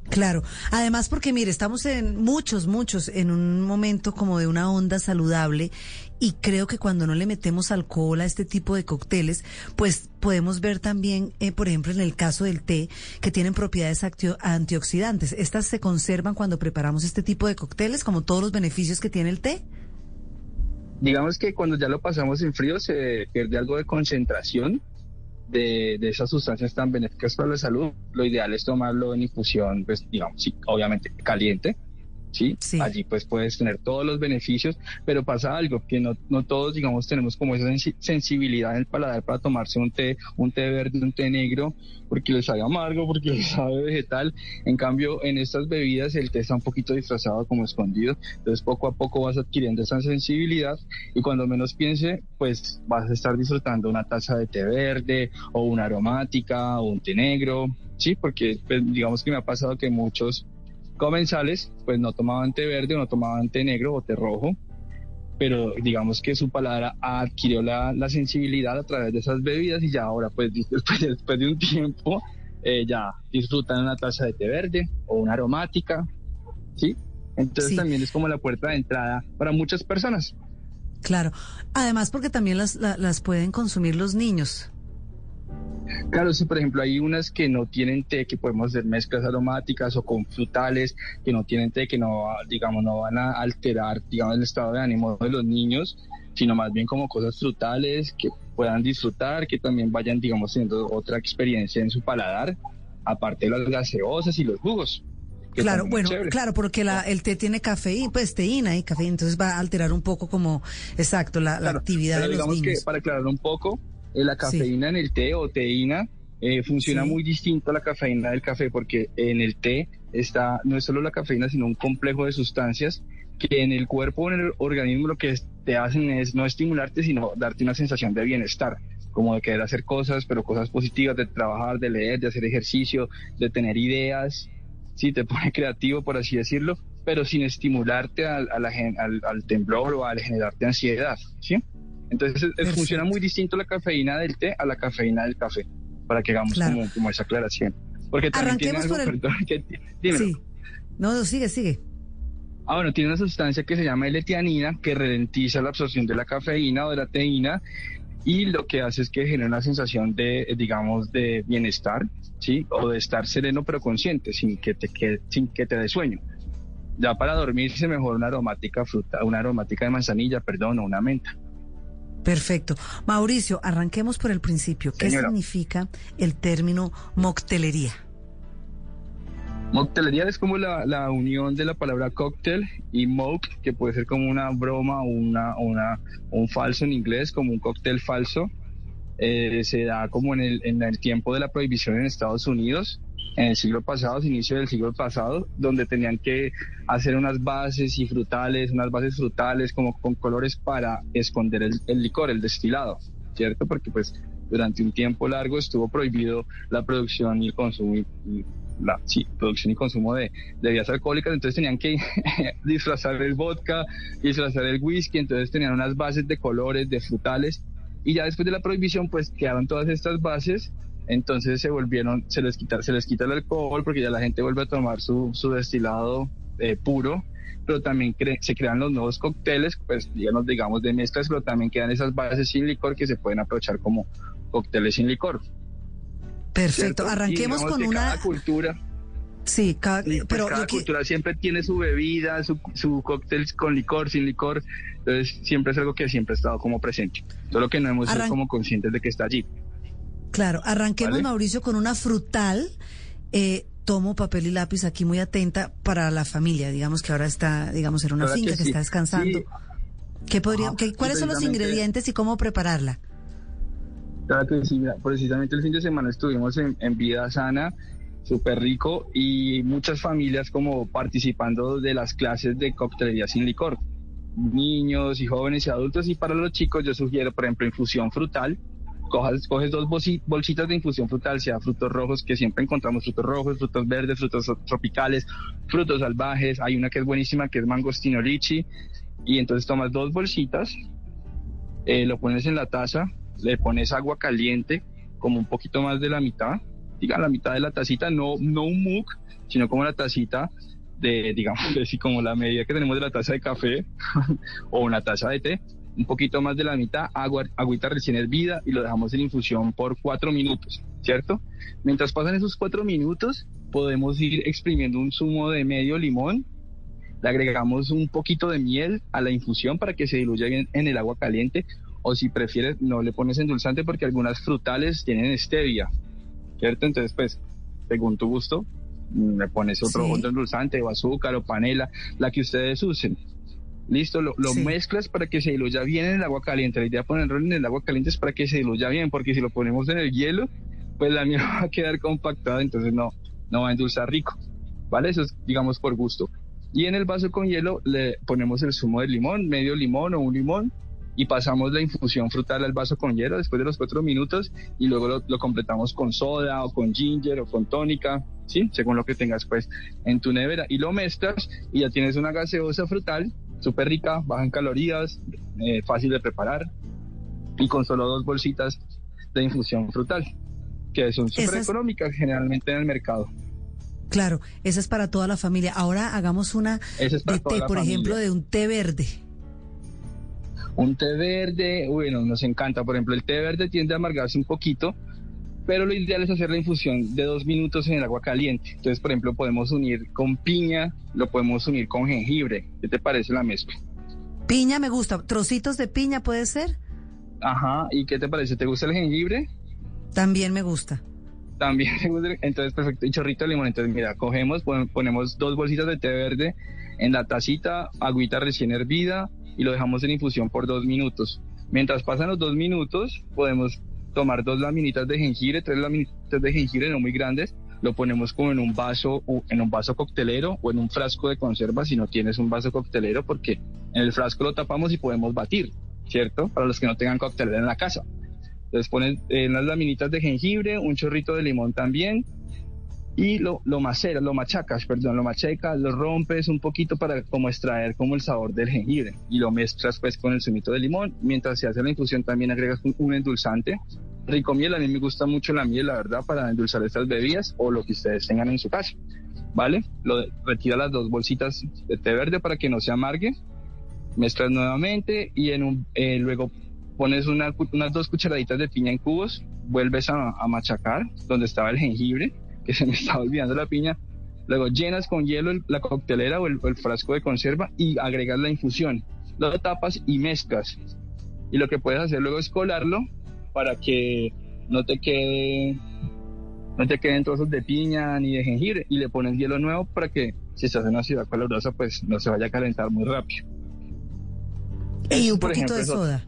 Claro, además porque mire, estamos en muchos, muchos en un momento como de una onda saludable y creo que cuando no le metemos alcohol a este tipo de cócteles, pues podemos ver también, eh, por ejemplo, en el caso del té, que tienen propiedades antioxidantes. ¿Estas se conservan cuando preparamos este tipo de cócteles, como todos los beneficios que tiene el té? Digamos que cuando ya lo pasamos en frío se pierde algo de concentración de, de esas sustancias tan benéficas para la salud. Lo ideal es tomarlo en infusión, pues digamos, sí, obviamente caliente, ¿sí? Allí pues puedes tener todos los beneficios, pero pasa algo, que no, no todos, digamos, tenemos como esa sensi- sensibilidad en el paladar para tomarse un té, un té verde, un té negro, porque les sabe amargo, porque les sabe vegetal. En cambio, en estas bebidas el té está un poquito disfrazado como escondido, entonces poco a poco vas adquiriendo esa sensibilidad y cuando menos piense, pues vas a estar disfrutando una taza de té verde o una aromática o un té negro, ¿sí? Porque pues, digamos que me ha pasado que muchos comensales pues no tomaban té verde o no tomaban té negro o té rojo, pero digamos que su paladar adquirió la, la sensibilidad a través de esas bebidas y ya ahora pues después, después de un tiempo eh, ya disfrutan una taza de té verde o una aromática, ¿sí? Entonces Sí. también es como la puerta de entrada para muchas personas. Claro. Además, porque también las, la- las pueden consumir los niños. Claro, sí, por ejemplo, hay unas que no tienen té, que podemos hacer mezclas aromáticas o con frutales, que no tienen té, que no, digamos, no van a alterar, digamos, el estado de ánimo de los niños, sino más bien como cosas frutales que puedan disfrutar, que también vayan, digamos, teniendo otra experiencia en su paladar, aparte de las gaseosas y los jugos. Claro, bueno, claro, porque la, el té tiene cafeína, pues teína y cafeína, entonces va a alterar un poco como, exacto, la, la actividad pero de los digamos niños. que para aclarar un poco, la cafeína en el té o teína eh, funciona Sí. muy distinto a la cafeína del café porque en el té está no es solo la cafeína sino un complejo de sustancias que en el cuerpo o en el organismo lo que te hacen es no estimularte sino darte una sensación de bienestar como de querer hacer cosas pero cosas positivas de trabajar de leer de hacer ejercicio de tener ideas sí te pone creativo por así decirlo pero sin estimularte al, a la gen- al, al temblor o al generarte ansiedad sí entonces es- es- funciona muy distinto la cafeína del té a la cafeína del café, para que hagamos Claro. como, como esa aclaración. Porque también tiene algo, por el- perdón, que-. Sí. No, no, sigue, sigue. Ah, bueno, tiene una sustancia que se llama L-tianina que ralentiza la absorción de la cafeína o de la teína y lo que hace es que genera una sensación de, eh, digamos, de bienestar, ¿sí? O de estar sereno pero consciente, sin que te, quede- sin que te dé sueño. Ya para dormirse mejor una aromática fruta, una aromática de manzanilla, perdón, o una menta. Perfecto. Mauricio, arranquemos por el principio. ¿Qué Señora. significa el término moctelería? Moctelería es como la, la unión de la palabra cóctel y mock, que puede ser como una broma o una, una, un falso en inglés, como un cóctel falso. Eh, se da como en el, en el tiempo de la prohibición en Estados Unidos, en el siglo pasado, inicio del siglo pasado, donde tenían que hacer unas bases y frutales, unas bases frutales como con colores para esconder el, el licor, el destilado, ¿cierto? Porque pues durante un tiempo largo estuvo prohibido la producción y el consumo y- la sí, producción y consumo de, de bebidas alcohólicas, entonces tenían que disfrazar el vodka, disfrazar el whisky, entonces tenían unas bases de colores, de frutales, y ya después de la prohibición pues quedaron todas estas bases, entonces se volvieron, se les quita, se les quita el alcohol porque ya la gente vuelve a tomar su, su destilado eh, puro, pero también cre- se crean los nuevos cócteles, pues digamos, digamos de mezclas, pero también quedan esas bases sin licor que se pueden aprovechar como cócteles sin licor. Perfecto. ¿cierto? Y Arranquemos digamos con una. Cada cultura, Sí, cada- pues, pero cada cultura siempre tiene su bebida, su, su cóctel con licor, sin licor. Entonces siempre es algo que siempre ha estado como presente. Solo que no hemos sido como conscientes de que está allí. Claro, arranquemos, ¿Vale? Mauricio, con una frutal. Eh, tomo papel y lápiz aquí muy atenta para la familia, digamos que ahora está, digamos, en una finca que, sí. está descansando. Sí. ¿Qué podría, qué- sí, ¿Cuáles son los ingredientes y cómo prepararla? Claro que sí, mira, precisamente el fin de semana estuvimos en, en Vida Sana, súper rico, y muchas familias como participando de las clases de coctelería sin licor. Niños y jóvenes y adultos, y para los chicos yo sugiero, por ejemplo, infusión frutal. Coges, coges dos bolsi- bolsitas de infusión frutal, sea frutos rojos, que siempre encontramos frutos rojos, frutos verdes, frutos tropicales, frutos salvajes. Hay una que es buenísima, que es mangostino lichi. Y entonces tomas dos bolsitas, eh, lo pones en la taza, le pones agua caliente, como un poquito más de la mitad, diga la mitad de la tacita, no, no un mug, sino como la tacita de, digamos, así como la medida que tenemos de la taza de café o una taza de té, un poquito más de la mitad, agua, agüita recién hervida y lo dejamos en infusión por cuatro minutos, ¿cierto? Mientras pasan esos cuatro minutos, podemos ir exprimiendo un zumo de medio limón, le agregamos un poquito de miel a la infusión para que se diluya bien en el agua caliente o si prefieres no le pones endulzante porque algunas frutales tienen stevia, ¿cierto? Entonces pues según tu gusto Le pones otro, Sí. otro endulzante o azúcar o panela, la que ustedes usen. Listo, lo, lo mezclas para que se diluya bien en el agua caliente. La idea de ponerlo en el agua caliente es para que se diluya bien, porque si lo ponemos en el hielo, pues la miel va a quedar compactada, entonces no, no va a endulzar rico. ¿Vale? Eso es, digamos, por gusto. Y en el vaso con hielo le ponemos el zumo de limón, medio limón o un limón, y pasamos la infusión frutal al vaso con hielo después de los cuatro minutos y luego lo, lo completamos con soda o con ginger o con tónica, ¿sí? Según lo que tengas pues en tu nevera y lo mezclas y ya tienes una gaseosa frutal súper rica, baja en calorías, eh, fácil de preparar y con solo dos bolsitas de infusión frutal que son súper económicas generalmente en el mercado. Claro, esa es para toda la familia. Ahora hagamos una es de té, por familia. ejemplo, de un té verde. Un té verde, bueno, nos encanta. Por ejemplo, el té verde tiende a amargarse un poquito, pero lo ideal es hacer la infusión de dos minutos en el agua caliente. Entonces, por ejemplo, podemos unir con piña, lo podemos unir con jengibre. ¿Qué te parece la mezcla? Piña me gusta. Trocitos de piña puede ser. Ajá, ¿y qué te parece? ¿Te gusta el jengibre? También me gusta. También Entonces, perfecto. Y chorrito de limón. Entonces, mira, cogemos, pon- ponemos dos bolsitas de té verde en la tacita, agüita recién hervida y lo dejamos en infusión por dos minutos. Mientras pasan los dos minutos, podemos tomar dos laminitas de jengibre, tres laminitas de jengibre no muy grandes, lo ponemos como en un vaso, en un vaso coctelero o en un frasco de conserva si no tienes un vaso coctelero, porque en el frasco lo tapamos y podemos batir, ¿cierto? Para los que no tengan coctelera en la casa. Entonces pones eh, unas laminitas de jengibre, un chorrito de limón también y lo, lo maceras, lo machacas, perdón, lo machacas, lo rompes un poquito para como extraer como el sabor del jengibre y lo mezclas pues con el zumito de limón. Mientras se hace la infusión también agregas un, un endulzante, rico miel, a mí me gusta mucho la miel, la verdad, para endulzar estas bebidas o lo que ustedes tengan en su casa, ¿vale? Lo retira las dos bolsitas de té verde para que no se amargue, mezclas nuevamente y en un, eh, luego pones una unas dos cucharaditas de piña en cubos, vuelves a machacar donde estaba el jengibre, que se me estaba olvidando la piña, luego llenas con hielo el- la coctelera o el, frasco de conserva y agregas la infusión, lo tapas y mezclas. Y lo que puedes hacer luego es colarlo para que no te quede no te queden trozos de piña ni de jengibre y le pones hielo nuevo para que si estás en una ciudad calurosa pues no se vaya a calentar muy rápido. Y un por poquito ejemplo, de soda.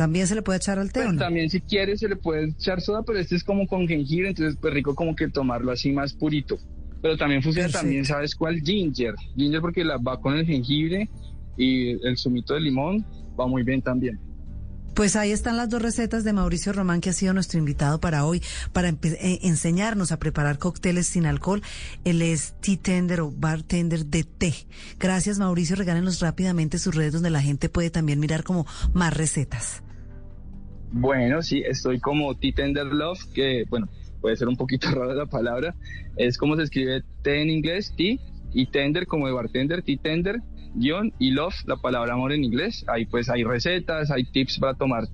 También se le puede echar al té. ¿o Pues no? también si quieres se le puede echar soda, pero este es como con jengibre, entonces pues rico como que tomarlo así más purito. Pero también funciona Perfecto. también, ¿sabes cuál? Ginger. Ginger porque la va con el jengibre y el zumito de limón va muy bien también. Pues ahí están las dos recetas de Mauricio Román, que ha sido nuestro invitado para hoy, para eh, enseñarnos a preparar cócteles sin alcohol. Él es tea tender o bartender de té. Gracias, Mauricio. Regálenos rápidamente sus redes donde la gente puede también mirar como más recetas. Bueno, sí, estoy como Tea Tender Love, que bueno, puede ser un poquito rara la palabra. Es como se escribe té en inglés, tea, y tender como de bartender, tea tender, guion, y love, la palabra amor en inglés. Ahí pues hay recetas, hay tips para tomar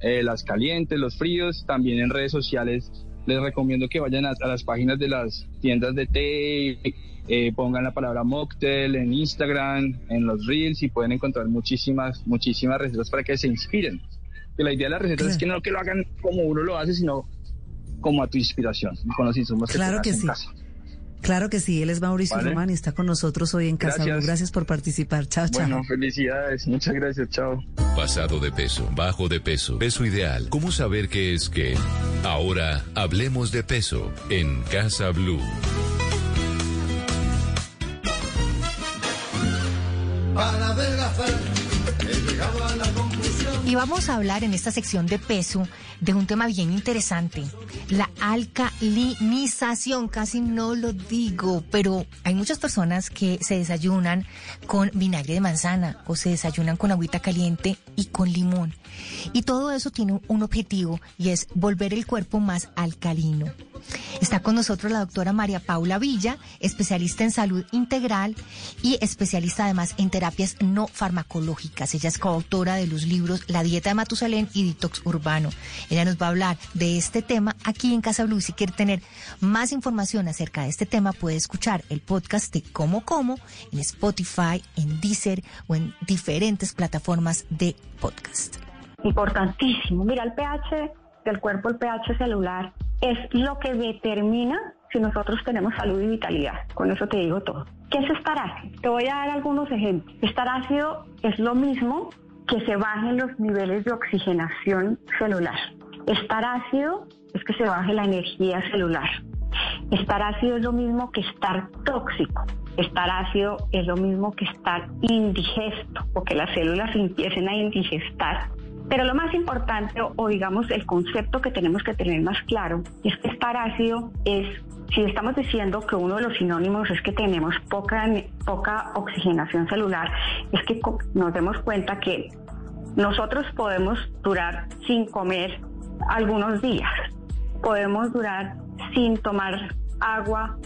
eh, las calientes, los fríos. También en redes sociales les recomiendo que vayan a, a las páginas de las tiendas de té, eh, pongan la palabra mocktail en Instagram, en los reels y pueden encontrar muchísimas, muchísimas recetas para que se inspiren. Que la idea de las recetas es que no que lo hagan como uno lo hace, sino como a tu inspiración, con los insumos que Claro tengas que en sí. casa. Claro que sí. Él es Mauricio Vale. Román y está con nosotros hoy en Casa Gracias. Blue. Gracias por participar. Chao, chao. Bueno, felicidades, muchas gracias, chao. Pasado de peso, bajo de peso, peso ideal. ¿Cómo saber qué es qué? Ahora hablemos de peso en Casa Blue. Para adelgazar, Y vamos a hablar en esta sección de peso de un tema bien interesante, la alcalinización. Casi no lo digo, pero hay muchas personas que se desayunan con vinagre de manzana o se desayunan con agüita caliente y con limón. Y todo eso tiene un objetivo y es volver el cuerpo más alcalino. Está con nosotros la doctora María Paula Villa, especialista en salud integral y especialista además en terapias no farmacológicas. Ella es coautora de los libros La dieta de Matusalén y Detox Urbano. Ella nos va a hablar de este tema aquí en Casa Blue. Si quiere tener más información acerca de este tema, puede escuchar el podcast de Como Como en Spotify, en Deezer o en diferentes plataformas de podcast. Importantísimo. Mira, el pH del cuerpo, el pH celular, es lo que determina si nosotros tenemos salud y vitalidad. Con eso te digo todo. ¿Qué es estar ácido? Te voy a dar algunos ejemplos. Estar ácido es lo mismo que se bajen los niveles de oxigenación celular. Estar ácido es que se baje la energía celular. Estar ácido es lo mismo que estar tóxico. Estar ácido es lo mismo que estar indigesto, o que las células empiecen a indigestar. Pero lo más importante, o, digamos el concepto que tenemos que tener más claro, es que estar ácido es, si estamos diciendo que uno de los sinónimos es que tenemos poca, poca oxigenación celular, es que nos demos cuenta que nosotros podemos durar sin comer algunos días, podemos durar sin tomar agua,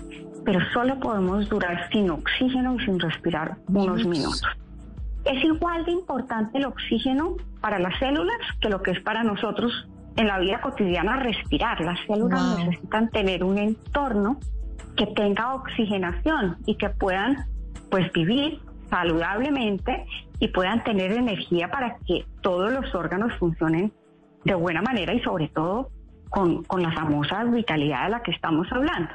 pero solo podemos durar sin oxígeno y sin respirar unos minutos. Es igual de importante el oxígeno para las células que lo que es para nosotros en la vida cotidiana respirar. Las células Wow. necesitan tener un entorno que tenga oxigenación y que puedan pues vivir saludablemente y puedan tener energía para que todos los órganos funcionen de buena manera y sobre todo con, con la famosa vitalidad de la que estamos hablando.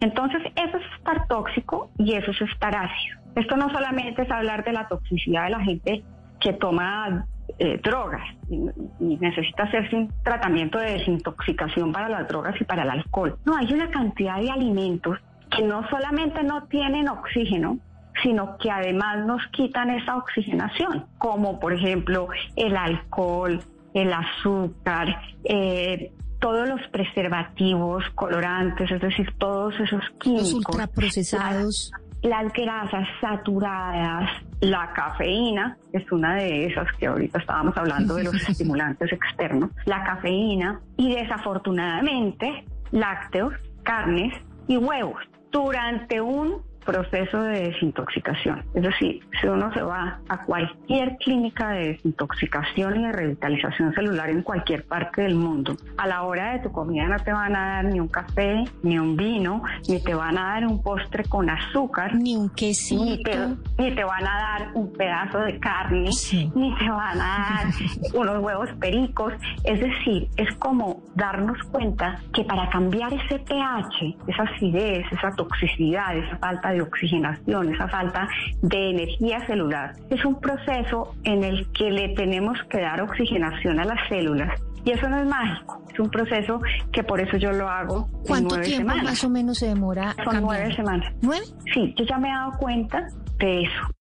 Entonces, eso es estar tóxico y eso es estar ácido. Esto no solamente es hablar de la toxicidad de la gente que toma eh, drogas y, necesita hacerse un tratamiento de desintoxicación para las drogas y para el alcohol. No, hay una cantidad de alimentos que no solamente no tienen oxígeno, sino que además nos quitan esa oxigenación, como por ejemplo el alcohol, el azúcar, eh, todos los preservativos, colorantes, es decir, todos esos químicos. ultraprocesados. Las, las grasas saturadas, la cafeína, es una de esas que ahorita estábamos hablando de los estimulantes externos, la cafeína y desafortunadamente lácteos, carnes y huevos durante un proceso de desintoxicación. Es decir, si uno se va a cualquier clínica de desintoxicación y de revitalización celular en cualquier parte del mundo, a la hora de tu comida no te van a dar ni un café, ni un vino, ni te van a dar un postre con azúcar, ni un quesito, ni te, ni te van a dar un pedazo de carne, ni te van a dar unos huevos pericos. Es decir, es como darnos cuenta que para cambiar ese pH, esa acidez, esa toxicidad, esa falta de oxigenación, esa falta de energía celular, es un proceso en el que le tenemos que dar oxigenación a las células. Y eso no es mágico, es un proceso que por eso yo lo hago en ¿Cuánto nueve tiempo semanas. más o menos se demora? Son cambiar? nueve semanas. ¿Nueve? Sí, yo ya me he dado cuenta de eso.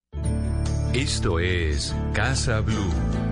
Esto es Casa Blue.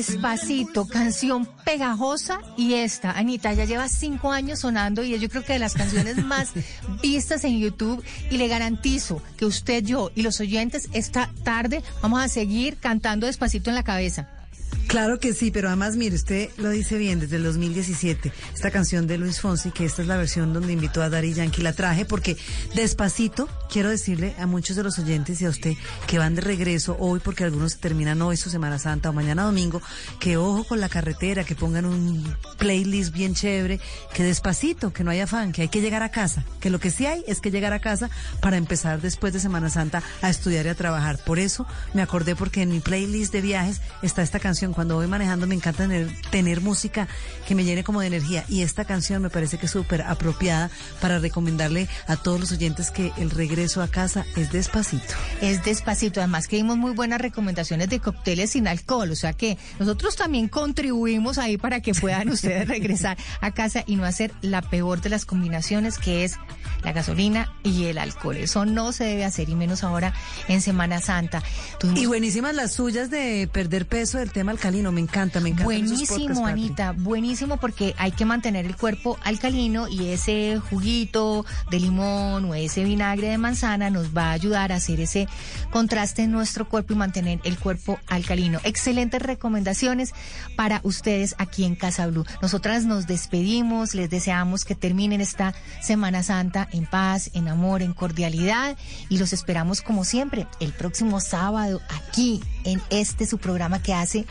Despacito, canción pegajosa y esta, Anita, ya lleva cinco años sonando y es yo creo que de las canciones más vistas en YouTube y le garantizo que usted, yo y los oyentes esta tarde vamos a seguir cantando Despacito en la cabeza. Claro que sí, pero además, mire, usted lo dice bien, desde el 2017, esta canción de Luis Fonsi, que esta es la versión donde invitó a Dari Yankee, la traje porque despacito, quiero decirle a muchos de los oyentes y a usted que van de regreso hoy, porque algunos terminan hoy su Semana Santa o mañana domingo, que ojo con la carretera, que pongan un playlist bien chévere, que despacito, que no haya afán, que hay que llegar a casa, que lo que sí hay es que llegar a casa para empezar después de Semana Santa a estudiar y a trabajar. Por eso me acordé porque en mi playlist de viajes está esta canción. Cuando voy manejando me encanta tener, tener música que me llene como de energía y esta canción me parece que es súper apropiada para recomendarle a todos los oyentes que el regreso a casa es despacito. Es despacito, además que dimos muy buenas recomendaciones de cócteles sin alcohol, o sea que nosotros también contribuimos ahí para que puedan ustedes regresar a casa y no hacer la peor de las combinaciones que es la gasolina y el alcohol. Eso no se debe hacer y menos ahora en Semana Santa. Tuvimos- Y buenísimas las suyas de perder peso del tema del alcalino, me encanta, me encanta. Buenísimo, Anita, buenísimo porque hay que mantener el cuerpo alcalino y ese juguito de limón o ese vinagre de manzana nos va a ayudar a hacer ese contraste en nuestro cuerpo y mantener el cuerpo alcalino. Excelentes recomendaciones para ustedes aquí en Casa Blue. Nosotras nos despedimos, les deseamos que terminen esta Semana Santa en paz, en amor, en cordialidad y los esperamos como siempre el próximo sábado aquí en este su programa que hace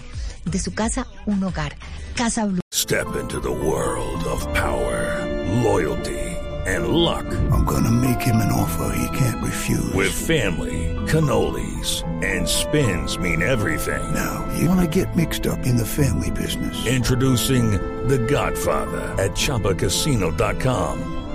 de su casa un hogar. Casa Blue. Step into the world of power, loyalty, and luck. I'm gonna make him an offer he can't refuse. With family, cannolis, and spins mean everything. Now, you wanna get mixed up in the family business. Introducing The Godfather at ChumbaCasino.com.